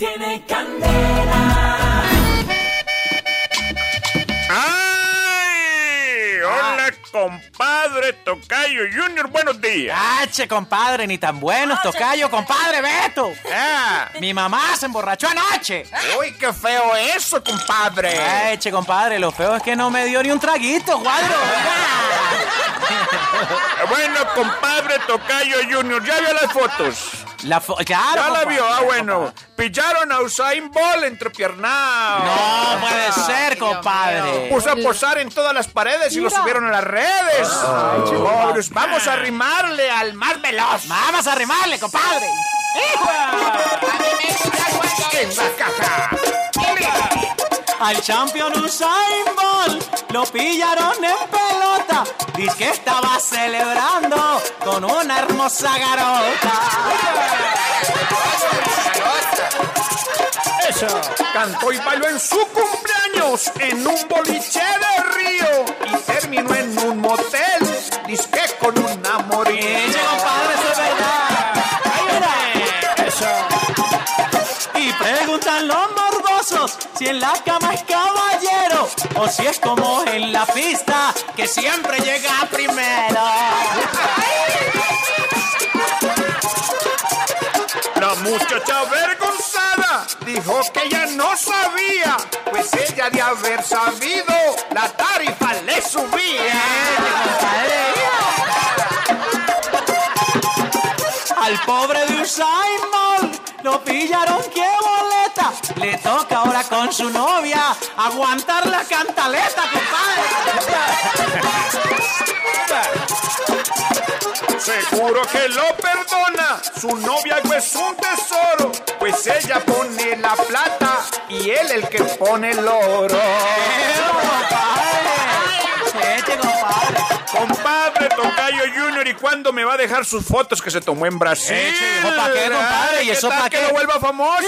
tiene candela. ¡Ay! Hola, compadre Tocayo Junior, buenos días. H, compadre, ni tan buenos, tocayo, compadre, Beto. Ah, Mi mamá se emborrachó anoche. uy, qué feo eso, compadre. Eche, compadre, lo feo es que no me dio ni un traguito, cuadro. Bueno, compadre Tocayo Junior, ya vio las fotos. La claro, Ya la vio, ah, bueno. Pillaron a Usain Bolt entrepiernado. No puede ser, compadre. Puso a posar en todas las paredes y lo subieron a las redes. Pobres, vamos a arrimarle al más veloz. Vamos a arrimarle, compadre. En la caja. Al champion Usain Bolt lo pillaron en Dice que estaba celebrando con una hermosa garota. Eso. Cantó y bailó en su cumpleaños en un boliche de río y terminó en un motel. Disque con un amorío. Eche, compadre, eso es verdad. Eso. Y preguntan los si en la cama es caballero o si es como en la pista que siempre llega primero. La muchacha avergonzada dijo que ella no sabía, pues ella de haber sabido la tarifa le subía. Al pobre de Usain Bolt lo pillaron que Le toca ahora con su novia aguantar la cantaleta, compadre. Seguro que lo perdona, su novia es un tesoro, pues ella pone la plata y él el que pone el oro. Tocayo Junior, ¿y cuándo me va a dejar sus fotos que se tomó en Brasil? Eche, ¿hijo, pa' qué, compadre? ¿Y ¿Qué eso tal pa' que qué? lo vuelva famoso?